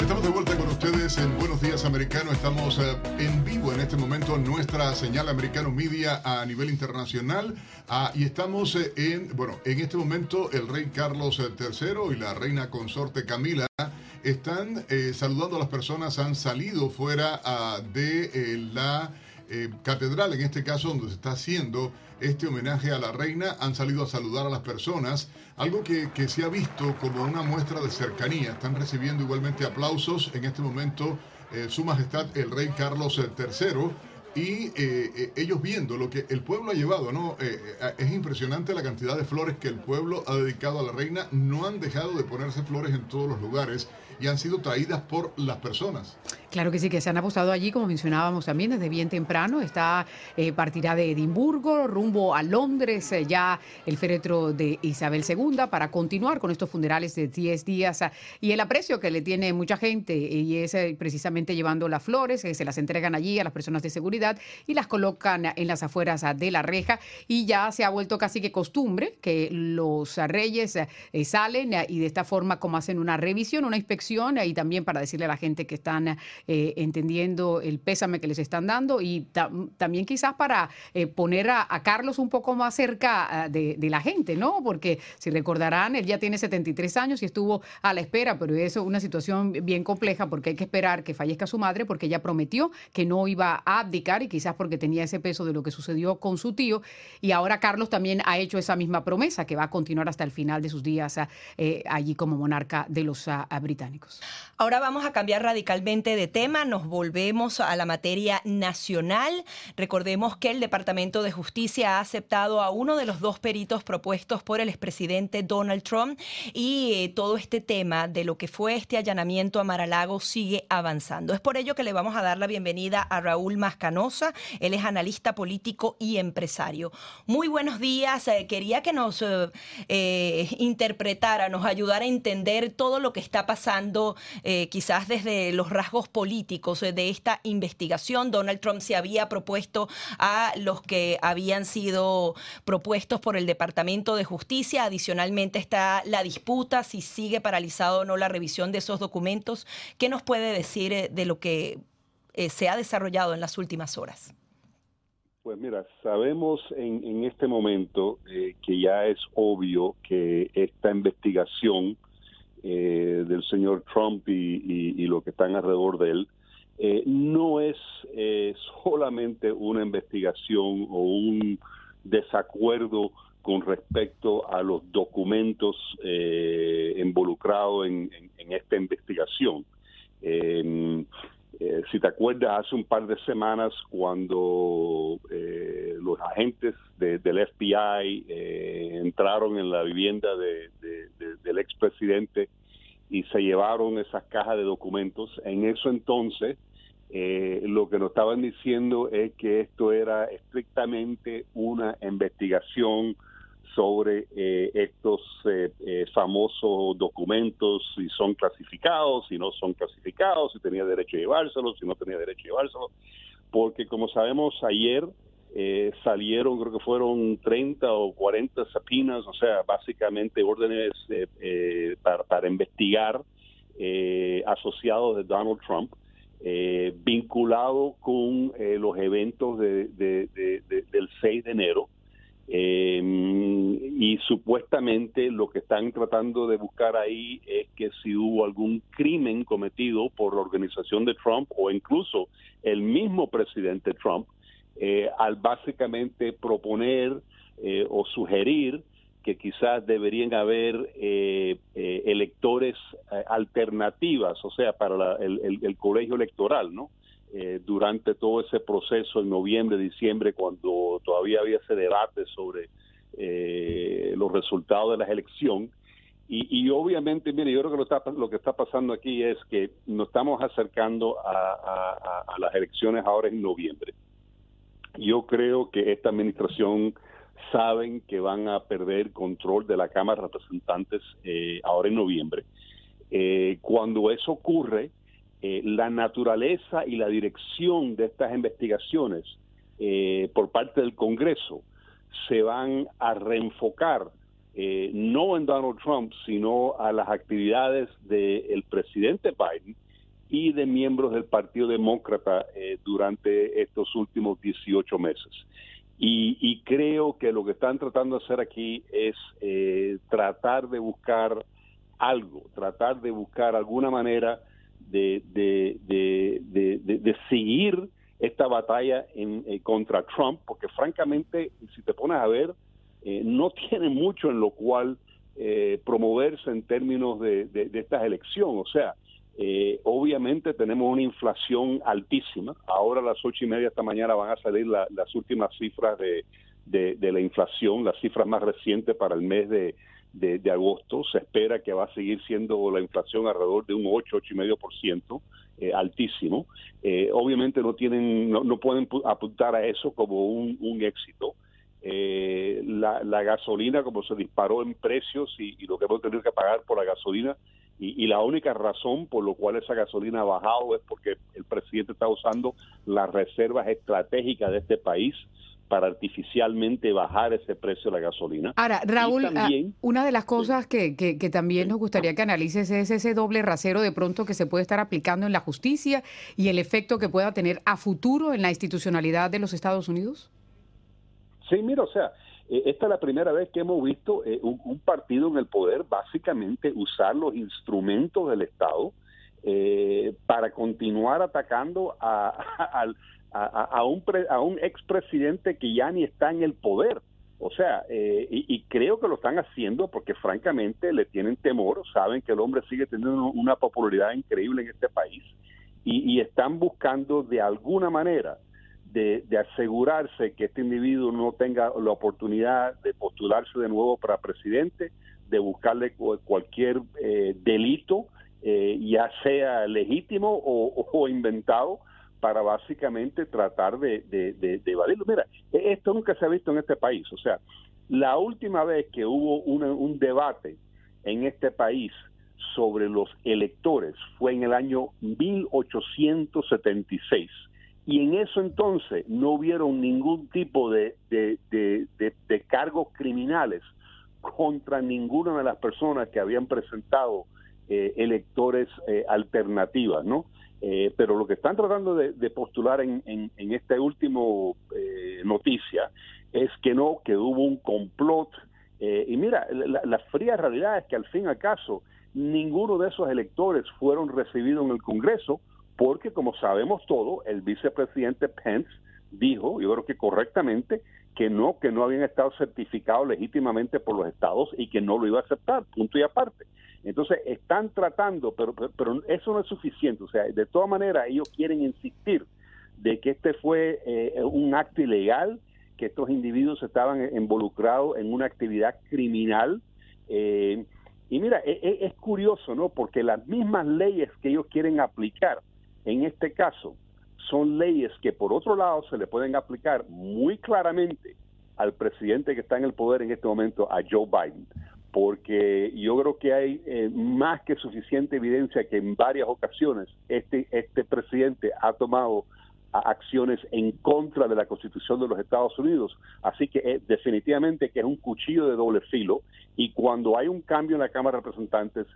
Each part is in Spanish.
Estamos de vuelta con ustedes en Buenos Días Americano. Estamos eh, en vivo en este momento en nuestra señal Americano Media a nivel internacional. Ah, y estamos eh, en, bueno, en este momento el rey Carlos III y la reina consorte Camila están eh, saludando a las personas, han salido fuera ah, de la catedral, en este caso donde se está haciendo este homenaje a la reina, han salido a saludar a las personas, algo que, se ha visto como una muestra de cercanía. Están recibiendo igualmente aplausos en este momento eh, Su Majestad el Rey Carlos III y eh, eh, ellos viendo lo que el pueblo ha llevado, ¿no? es impresionante la cantidad de flores que el pueblo ha dedicado a la reina. No han dejado de ponerse flores en todos los lugares y han sido traídas por las personas. Claro que sí, que se han apostado allí, como mencionábamos también, desde bien temprano. Está eh, partirá de Edimburgo, rumbo a Londres, eh, ya el féretro de Isabel II, para continuar con estos funerales de 10 días. Y el aprecio que le tiene mucha gente, y es eh, precisamente llevando las flores, se las entregan allí a las personas de seguridad y las colocan en las afueras de la reja. Y ya se ha vuelto casi que costumbre que los reyes salen y de esta forma, como hacen una revisión, una inspección, y también para decirle a la gente que están eh, entendiendo el pésame que les están dando y también quizás para eh, poner a, Carlos un poco más cerca ah, de, la gente, ¿no? Porque si recordarán, él ya tiene 73 años y estuvo a la espera, pero es una situación bien compleja porque hay que esperar que fallezca su madre porque ella prometió que no iba a abdicar y quizás porque tenía ese peso de lo que sucedió con su tío y ahora Carlos también ha hecho esa misma promesa que va a continuar hasta el final de sus días ah, eh, allí como monarca de los ah, británicos. Ahora vamos a cambiar radicalmente de tema, nos volvemos a la materia nacional. Recordemos que el Departamento de Justicia ha aceptado a uno de los dos peritos propuestos por el expresidente Donald Trump y eh, todo este tema de lo que fue este allanamiento a Maralago sigue avanzando. Es por ello que le vamos a dar la bienvenida a Raúl Mascanosa. Él es analista político y empresario. Muy buenos días. Eh, quería que nos eh, interpretara, nos ayudara a entender todo lo que está pasando, quizás desde los rasgos políticos de esta investigación. Donald Trump se había propuesto a los que habían sido propuestos por el Departamento de Justicia. Adicionalmente está la disputa si sigue paralizado o no la revisión de esos documentos. ¿Qué nos puede decir eh, de lo que eh, se ha desarrollado en las últimas horas? Pues mira, sabemos en, este momento eh, que ya es obvio que esta investigación eh, del señor Trump y, lo que están alrededor de él, eh, no es eh, solamente una investigación o un desacuerdo con respecto a los documentos involucrados en, esta investigación. Si te acuerdas, hace un par de semanas cuando los agentes del FBI entraron en la vivienda del expresidente y se llevaron esas cajas de documentos. En eso entonces, eh, lo que nos estaban diciendo es que esto era estrictamente una investigación sobre eh, estos eh, famosos documentos, si son clasificados, si no son clasificados, si tenía derecho a llevárselos, si no tenía derecho a llevárselos, porque como sabemos ayer eh, salieron, creo que fueron 30 o 40 sapinas, o sea, básicamente órdenes eh, eh, para, investigar asociados de Donald Trump, vinculado con los eventos del 6 de enero. Y supuestamente lo que están tratando de buscar ahí es que si hubo algún crimen cometido por la organización de Trump o incluso el mismo presidente Trump eh, al básicamente proponer eh, o sugerir que quizás deberían haber eh, eh, electores alternativas, o sea, para el, colegio electoral, ¿no? Durante todo ese proceso en noviembre, diciembre, cuando todavía había ese debate sobre los resultados de la elección. Y, obviamente, mire, yo creo que lo, está, lo, que está pasando aquí es que nos estamos acercando a, a las elecciones ahora en noviembre. Yo creo que esta administración saben que van a perder control de la Cámara de Representantes eh, ahora en noviembre. Eh, cuando eso ocurre, eh, la naturaleza y la dirección de estas investigaciones por parte del Congreso se van a reenfocar no en Donald Trump, sino a las actividades del presidente Biden y de miembros del Partido Demócrata durante estos últimos 18 meses. Y, creo que lo que están tratando de hacer aquí es eh, tratar de buscar algo, tratar de buscar alguna manera de, de, seguir esta batalla en, eh, contra Trump, porque francamente, si te pones a ver, eh, no tiene mucho en lo cual promoverse en términos de, estas elecciones. O sea, eh, obviamente tenemos una inflación altísima. Ahora a las ocho y media esta mañana van a salir las últimas cifras de, la inflación, las cifras más recientes para el mes de, agosto. Se espera que va a seguir siendo la inflación alrededor de un 8, 8 y medio por ciento, eh, altísimo. Eh, obviamente no tienen, no, pueden apuntar a eso como un, éxito. la, gasolina, como se disparó en precios y, y lo que hemos tenido que pagar por la gasolina, y, la única razón por la cual esa gasolina ha bajado es porque el presidente está usando las reservas estratégicas de este país para artificialmente bajar ese precio de la gasolina. Ahora, Raúl, ah, una de las cosas que, que, también nos gustaría que analices es ese doble rasero de pronto que se puede estar aplicando en la justicia y el efecto que pueda tener a futuro en la institucionalidad de los Estados Unidos. Sí, mira, o sea, eh, esta es la primera vez que hemos visto eh, un, partido en el poder básicamente usar los instrumentos del Estado eh, para continuar atacando a, un, a un expresidente que ya ni está en el poder. O sea, y, creo que lo están haciendo porque francamente le tienen temor, saben que el hombre sigue teniendo una popularidad increíble en este país y están buscando de alguna manera de, asegurarse que este individuo no tenga la oportunidad de postularse de nuevo para presidente, de buscarle cualquier eh, delito, eh, ya sea legítimo o, inventado, para básicamente tratar de, de, evadirlo. Mira, e, esto nunca se ha visto en este país. O sea, la última vez que hubo un debate en este país sobre los electores fue en el año 1876 y en eso entonces no hubieron ningún tipo de, de, cargos criminales contra ninguna de las personas que habían presentado eh, electores eh, alternativas, ¿no? Eh, pero lo que están tratando de, postular en, en, en esta última noticia es que no, que hubo un complot. y mira, la, la, fría realidad es que al fin y al caso, ninguno de esos electores fueron recibidos en el Congreso porque como sabemos todo, el vicepresidente Pence dijo, yo creo que correctamente, que no, que no habían estado certificados legítimamente por los estados y que no lo iba a aceptar, punto y aparte. Entonces están tratando, pero, pero, eso no es suficiente. O sea, de todas maneras ellos quieren insistir de que este fue eh, un acto ilegal, que estos individuos estaban involucrados en una actividad criminal. Eh, y mira, es, e, es curioso, ¿no? Porque las mismas leyes que ellos quieren aplicar en este caso son leyes que por otro lado se le pueden aplicar muy claramente al presidente que está en el poder en este momento, a Joe Biden, porque yo creo que hay eh, más que suficiente evidencia que en varias ocasiones este, este presidente ha tomado acciones en contra de la Constitución de los Estados Unidos. Así que eh, definitivamente que es un cuchillo de doble filo y cuando hay un cambio en la Cámara de Representantes,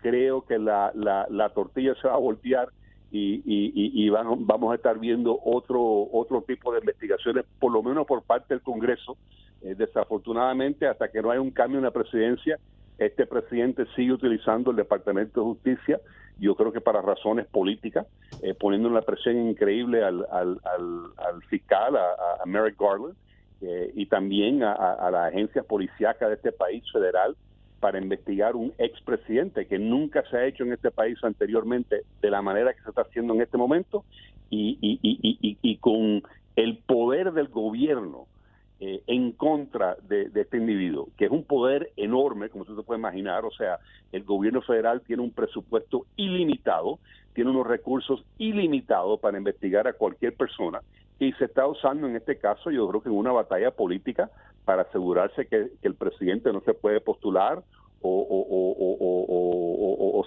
creo que la, la, la tortilla se va a voltear y, y, vamos a estar viendo otro otro tipo de investigaciones, por lo menos por parte del Congreso. Eh, desafortunadamente, hasta que no haya un cambio en la presidencia, este presidente sigue utilizando el Departamento de Justicia, yo creo que para razones políticas, eh, poniendo una presión increíble al, al, al, fiscal, a, Merrick Garland, eh, y también a, a, la agencia policíaca de este país federal para investigar un expresidente que nunca se ha hecho en este país anteriormente de la manera que se está haciendo en este momento y, y, con el poder del gobierno eh, en contra de, este individuo, que es un poder enorme, como usted se puede imaginar, o sea, el gobierno federal tiene un presupuesto ilimitado, tiene unos recursos ilimitados para investigar a cualquier persona y se está usando en este caso, yo creo que en una batalla política para asegurarse que, el presidente no se puede postular o,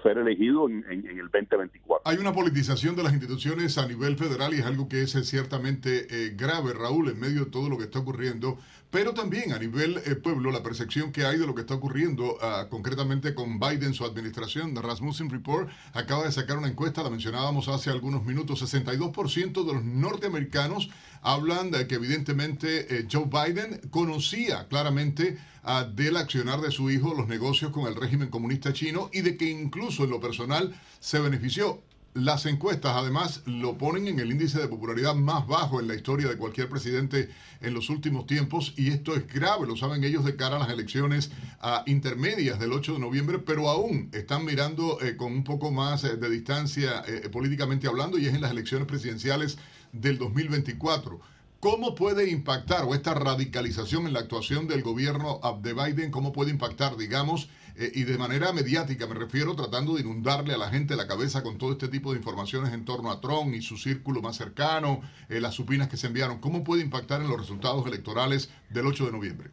ser elegido en, el 2024. Hay una politización de las instituciones a nivel federal y es algo que es ciertamente eh, grave, Raúl, en medio de todo lo que está ocurriendo, pero también a nivel eh, pueblo, la percepción que hay de lo que está ocurriendo ah, concretamente con Biden, su administración, The Rasmussen Report acaba de sacar una encuesta, la mencionábamos hace algunos minutos, 62% de los norteamericanos hablan de que evidentemente eh, Joe Biden conocía claramente uh, del accionar de su hijo los negocios con el régimen comunista chino y de que incluso en lo personal se benefició. Las encuestas además lo ponen en el índice de popularidad más bajo en la historia de cualquier presidente en los últimos tiempos y esto es grave, lo saben ellos de cara a las elecciones uh, intermedias del 8 de noviembre, pero aún están mirando eh, con un poco más eh, de distancia eh, políticamente hablando y es en las elecciones presidenciales del 2024. ¿Cómo puede impactar o esta radicalización en la actuación del gobierno de Biden, cómo puede impactar, digamos, eh, y de manera mediática, me refiero, tratando de inundarle a la gente la cabeza con todo este tipo de informaciones en torno a Trump y su círculo más cercano, eh, las supinas que se enviaron? ¿Cómo puede impactar en los resultados electorales del 8 de noviembre?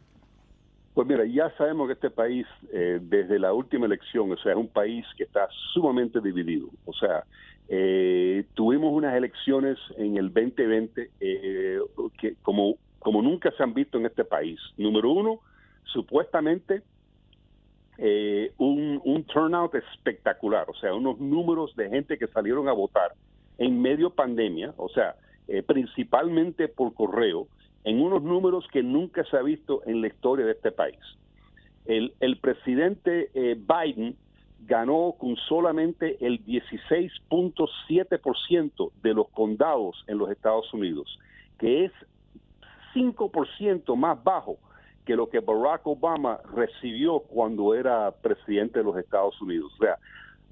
Pues mira, ya sabemos que este país, eh, desde la última elección, o sea, es un país que está sumamente dividido. O sea, eh, tuvimos unas elecciones en el 2020 eh, que como, como nunca se han visto en este país. Número uno, supuestamente eh, un, un turnout espectacular, o sea, unos números de gente que salieron a votar en medio pandemia, o sea, principalmente por correo, en unos números que nunca se ha visto en la historia de este país. El, el presidente Biden ganó con solamente el 16.7% de los condados en los Estados Unidos, que es 5% más bajo que lo que Barack Obama recibió cuando era presidente de los Estados Unidos. O sea,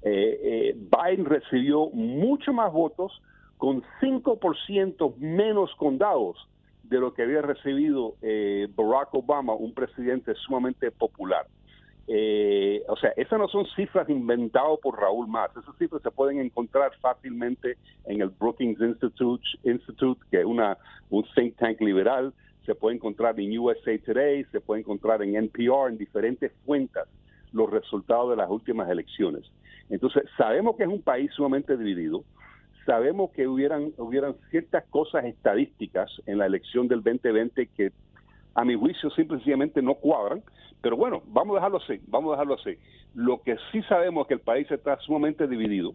eh, eh, Biden recibió mucho más votos con 5% menos condados de lo que había recibido eh, Barack Obama, un presidente sumamente popular. Eh, o sea, esas no son cifras inventadas por Raúl Más, esas cifras se pueden encontrar fácilmente en el Brookings Institute, Institute que es una, un think tank liberal, se puede encontrar en USA Today, se puede encontrar en NPR, en diferentes fuentes, los resultados de las últimas elecciones. Entonces, sabemos que es un país sumamente dividido, sabemos que hubieran, hubieran ciertas cosas estadísticas en la elección del 2020 que a mi juicio simplemente no cuadran, pero bueno, vamos a dejarlo así, vamos a dejarlo así. Lo que sí sabemos es que el país está sumamente dividido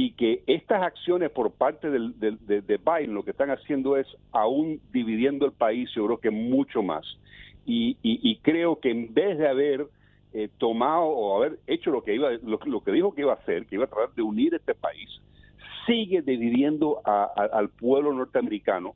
y que estas acciones por parte del, de, Biden lo que están haciendo es aún dividiendo el país, yo creo que mucho más. Y, creo que en vez de haber eh, tomado o haber hecho lo que iba lo, que dijo que iba a hacer, que iba a tratar de unir este país, sigue dividiendo al pueblo norteamericano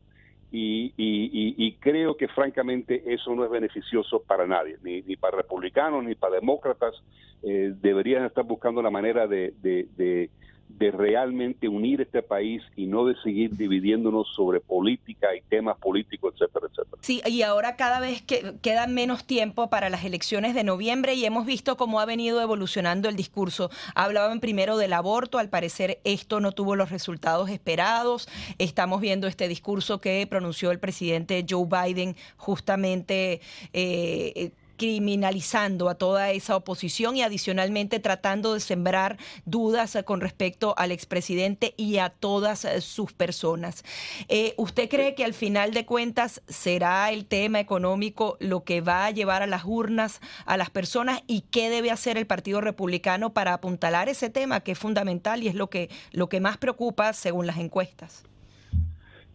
y, creo que francamente eso no es beneficioso para nadie, ni, para republicanos ni para demócratas. Eh, deberían estar buscando la manera de, de realmente unir este país y no de seguir dividiéndonos sobre política y temas políticos, etcétera, etcétera. Sí, y ahora cada vez que queda menos tiempo para las elecciones de noviembre y hemos visto cómo ha venido evolucionando el discurso. Hablaban primero del aborto, al parecer esto no tuvo los resultados esperados. Estamos viendo este discurso que pronunció el presidente Joe Biden justamente eh, criminalizando a toda esa oposición y adicionalmente tratando de sembrar dudas con respecto al expresidente y a todas eh, sus personas. Eh, ¿Usted cree que al final de cuentas será el tema económico lo que va a llevar a las urnas a las personas y qué debe hacer el Partido Republicano para apuntalar ese tema que es fundamental y es lo que, lo que más preocupa según las encuestas?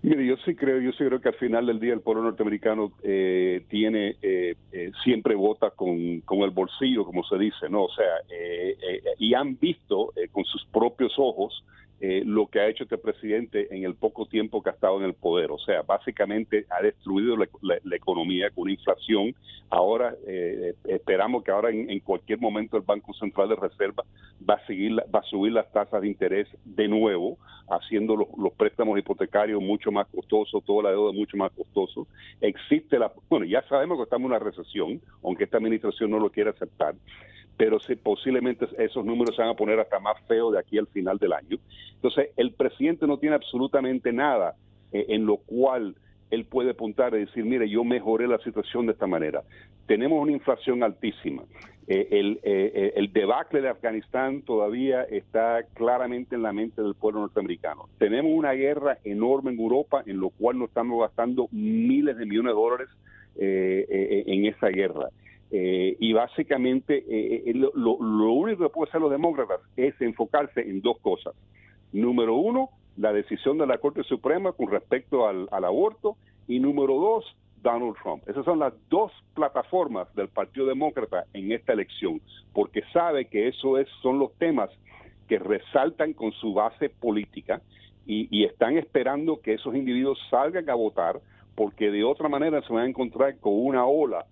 Mire, yo sí creo, yo sí creo que al final del día el pueblo norteamericano eh, tiene, eh, eh, siempre vota con, con, el bolsillo, como se dice, ¿no? O sea, y han visto con sus propios ojos eh, lo que ha hecho este presidente en el poco tiempo que ha estado en el poder. O sea, básicamente ha destruido la, economía con una inflación. Ahora eh, esperamos que ahora en, cualquier momento el Banco Central de Reserva va a seguir, va a subir las tasas de interés de nuevo, haciendo los, préstamos hipotecarios mucho más costosos, toda la deuda mucho más costoso. Existe la, bueno, ya sabemos que estamos en una recesión, aunque esta administración no lo quiera aceptar pero posiblemente esos números se van a poner hasta más feos de aquí al final del año. Entonces, el presidente no tiene absolutamente nada eh, en lo cual él puede apuntar y decir, mire, yo mejoré la situación de esta manera. Tenemos una inflación altísima. Eh, el, eh, el, debacle de Afganistán todavía está claramente en la mente del pueblo norteamericano. Tenemos una guerra enorme en Europa en lo cual nos estamos gastando miles de millones de dólares en esa guerra. Eh, y básicamente eh, eh, lo, único que pueden hacer los demócratas es enfocarse en dos cosas. Número uno, la decisión de la Corte Suprema con respecto al, aborto. Y número dos, Donald Trump. Esas son las dos plataformas del Partido Demócrata en esta elección, porque sabe que eso es, son los temas que resaltan con su base política y, y están esperando que esos individuos salgan a votar, porque de otra manera se van a encontrar con una ola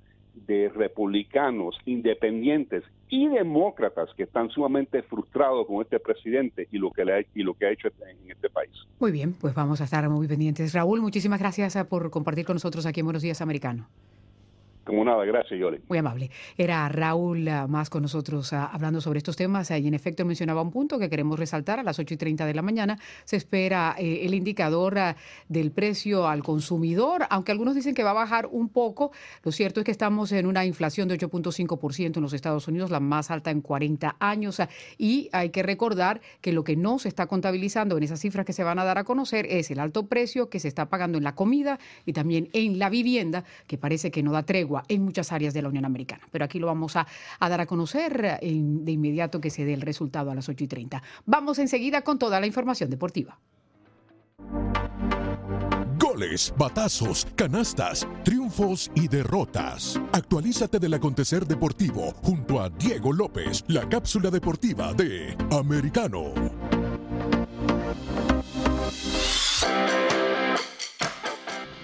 de republicanos, independientes y demócratas que están sumamente frustrados con este presidente y lo que le ha, y lo que ha hecho en este país. Muy bien, pues vamos a estar muy pendientes. Raúl, muchísimas gracias eh, por compartir con nosotros aquí en Buenos Días Americano. Como nada, gracias, Yoli. Muy amable. Era Raúl ah, más con nosotros ah, hablando sobre estos temas y en efecto mencionaba un punto que queremos resaltar. A las 8 y 30 de la mañana se espera eh, el indicador ah, del precio al consumidor, aunque algunos dicen que va a bajar un poco. Lo cierto es que estamos en una inflación de 8.5% en los Estados Unidos, la más alta en 40 años. Y hay que recordar que lo que no se está contabilizando en esas cifras que se van a dar a conocer es el alto precio que se está pagando en la comida y también en la vivienda, que parece que no da tregua en muchas áreas de la Unión Americana. Pero aquí lo vamos a, dar a conocer eh, de inmediato que se dé el resultado a las 8 y 30. Vamos enseguida con toda la información deportiva. Goles, batazos, canastas, triunfos y derrotas. Actualízate del acontecer deportivo junto a Diego López, la cápsula deportiva de Americano.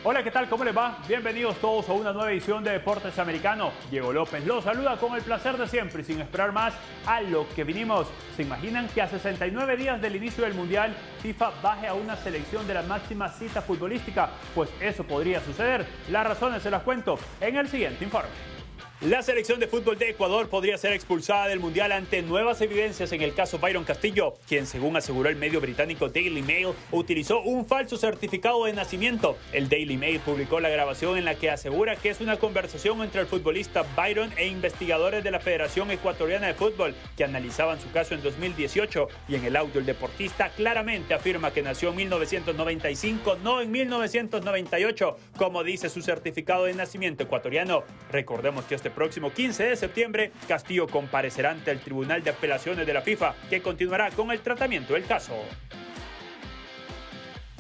Hola, ¿qué tal? ¿Cómo les va? Bienvenidos todos a una nueva edición de Deportes Americano. Diego López los saluda con el placer de siempre y sin esperar más a lo que vinimos. ¿Se imaginan que a 69 días del inicio del Mundial FIFA baje a una selección de la máxima cita futbolística? Pues eso podría suceder. Las razones se las cuento en el siguiente informe. La selección de fútbol de Ecuador podría ser expulsada del Mundial ante nuevas evidencias en el caso Byron Castillo, quien según aseguró el medio británico Daily Mail, utilizó un falso certificado de nacimiento. El Daily Mail publicó la grabación en la que asegura que es una conversación entre el futbolista Byron e investigadores de la Federación Ecuatoriana de Fútbol que analizaban su caso en 2018 y en el audio el deportista claramente afirma que nació en 1995, no en 1998, como dice su certificado de nacimiento ecuatoriano. Recordemos que este próximo 15 de septiembre, Castillo comparecerá ante el Tribunal de Apelaciones de la FIFA, que continuará con el tratamiento del caso.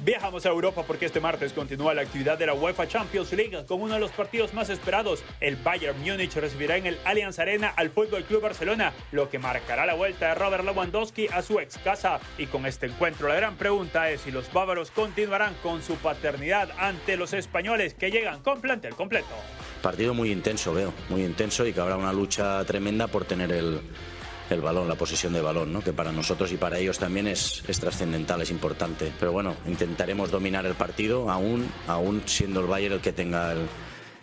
Viajamos a Europa porque este martes continúa la actividad de la UEFA Champions League con uno de los partidos más esperados. El Bayern Múnich recibirá en el Allianz Arena al Fútbol Club Barcelona, lo que marcará la vuelta de Robert Lewandowski a su ex casa. Y con este encuentro, la gran pregunta es si los bávaros continuarán con su paternidad ante los españoles que llegan con plantel completo. Partido muy intenso, veo, muy intenso y que habrá una lucha tremenda por tener el el balón, la posesión de balón, ¿no? que para nosotros y para ellos también es, trascendental, es importante. Pero bueno, intentaremos dominar el partido, aún, aún siendo el Bayern el que tenga el,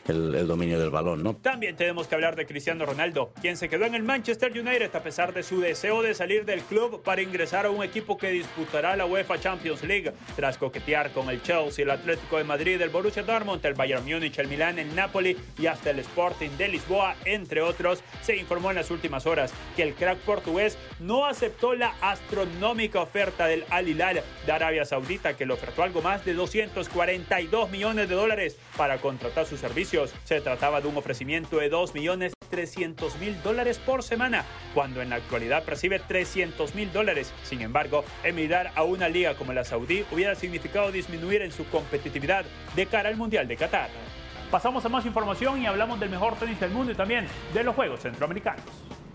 el, dominio del balón, ¿no? También tenemos que hablar de Cristiano Ronaldo, quien se quedó en el Manchester United a pesar de su deseo de salir del club para ingresar a un equipo que disputará la UEFA Champions League, tras coquetear con el Chelsea, el Atlético de Madrid, el Borussia Dortmund, el Bayern Múnich, el Milán, el Napoli y hasta el Sporting de Lisboa, entre otros, se informó en las últimas horas que el crack portugués no aceptó la astronómica oferta del Al Hilal de Arabia Saudita, que le ofertó algo más de 242 millones de dólares para contratar sus se trataba de un ofrecimiento de 2.300.000 dólares por semana, cuando en la actualidad percibe 300.000 dólares. Sin embargo, emigrar a una liga como la Saudí hubiera significado disminuir en su competitividad de cara al Mundial de Qatar. Pasamos a más información y hablamos del mejor tenis del mundo y también de los Juegos Centroamericanos.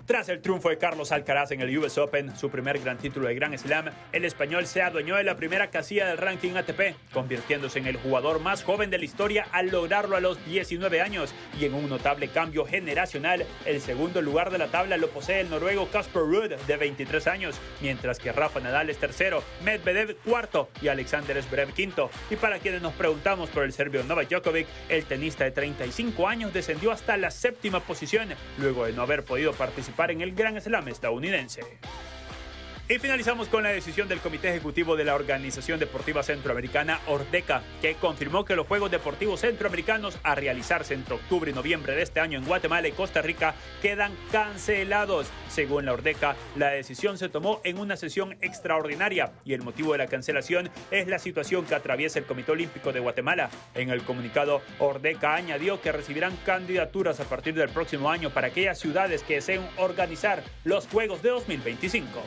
Tras el triunfo de Carlos Alcaraz en el US Open, su primer gran título de Grand Slam, el español se adueñó de la primera casilla del ranking ATP, convirtiéndose en el jugador más joven de la historia al lograrlo a los 19 años. Y en un notable cambio generacional, el segundo lugar de la tabla lo posee el noruego Casper Ruud, de 23 años, mientras que Rafa Nadal es tercero, Medvedev cuarto y Alexander Zverev quinto. Y para quienes nos preguntamos por el serbio Novak Djokovic, el tenista de 35 años descendió hasta la séptima posición, luego de no haber podido en el Gran Slam estadounidense. Y finalizamos con la decisión del Comité Ejecutivo de la Organización Deportiva Centroamericana, Ordeca, que confirmó que los Juegos Deportivos Centroamericanos a realizarse entre octubre y noviembre de este año en Guatemala y Costa Rica quedan cancelados. Según la Ordeca, la decisión se tomó en una sesión extraordinaria y el motivo de la cancelación es la situación que atraviesa el Comité Olímpico de Guatemala. En el comunicado, Ordeca añadió que recibirán candidaturas a partir del próximo año para aquellas ciudades que deseen organizar los Juegos de 2025.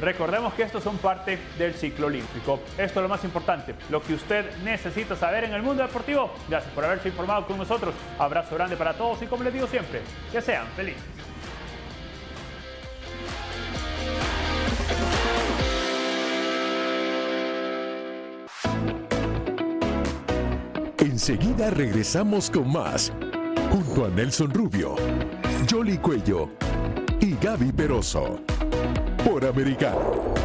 Recordemos que estos son parte del ciclo olímpico. Esto es lo más importante, lo que usted necesita saber en el mundo deportivo. Gracias por haberse informado con nosotros. Abrazo grande para todos y como les digo siempre, que sean felices. Enseguida regresamos con más, junto a Nelson Rubio, Jolly Cuello y Gaby Peroso por americano.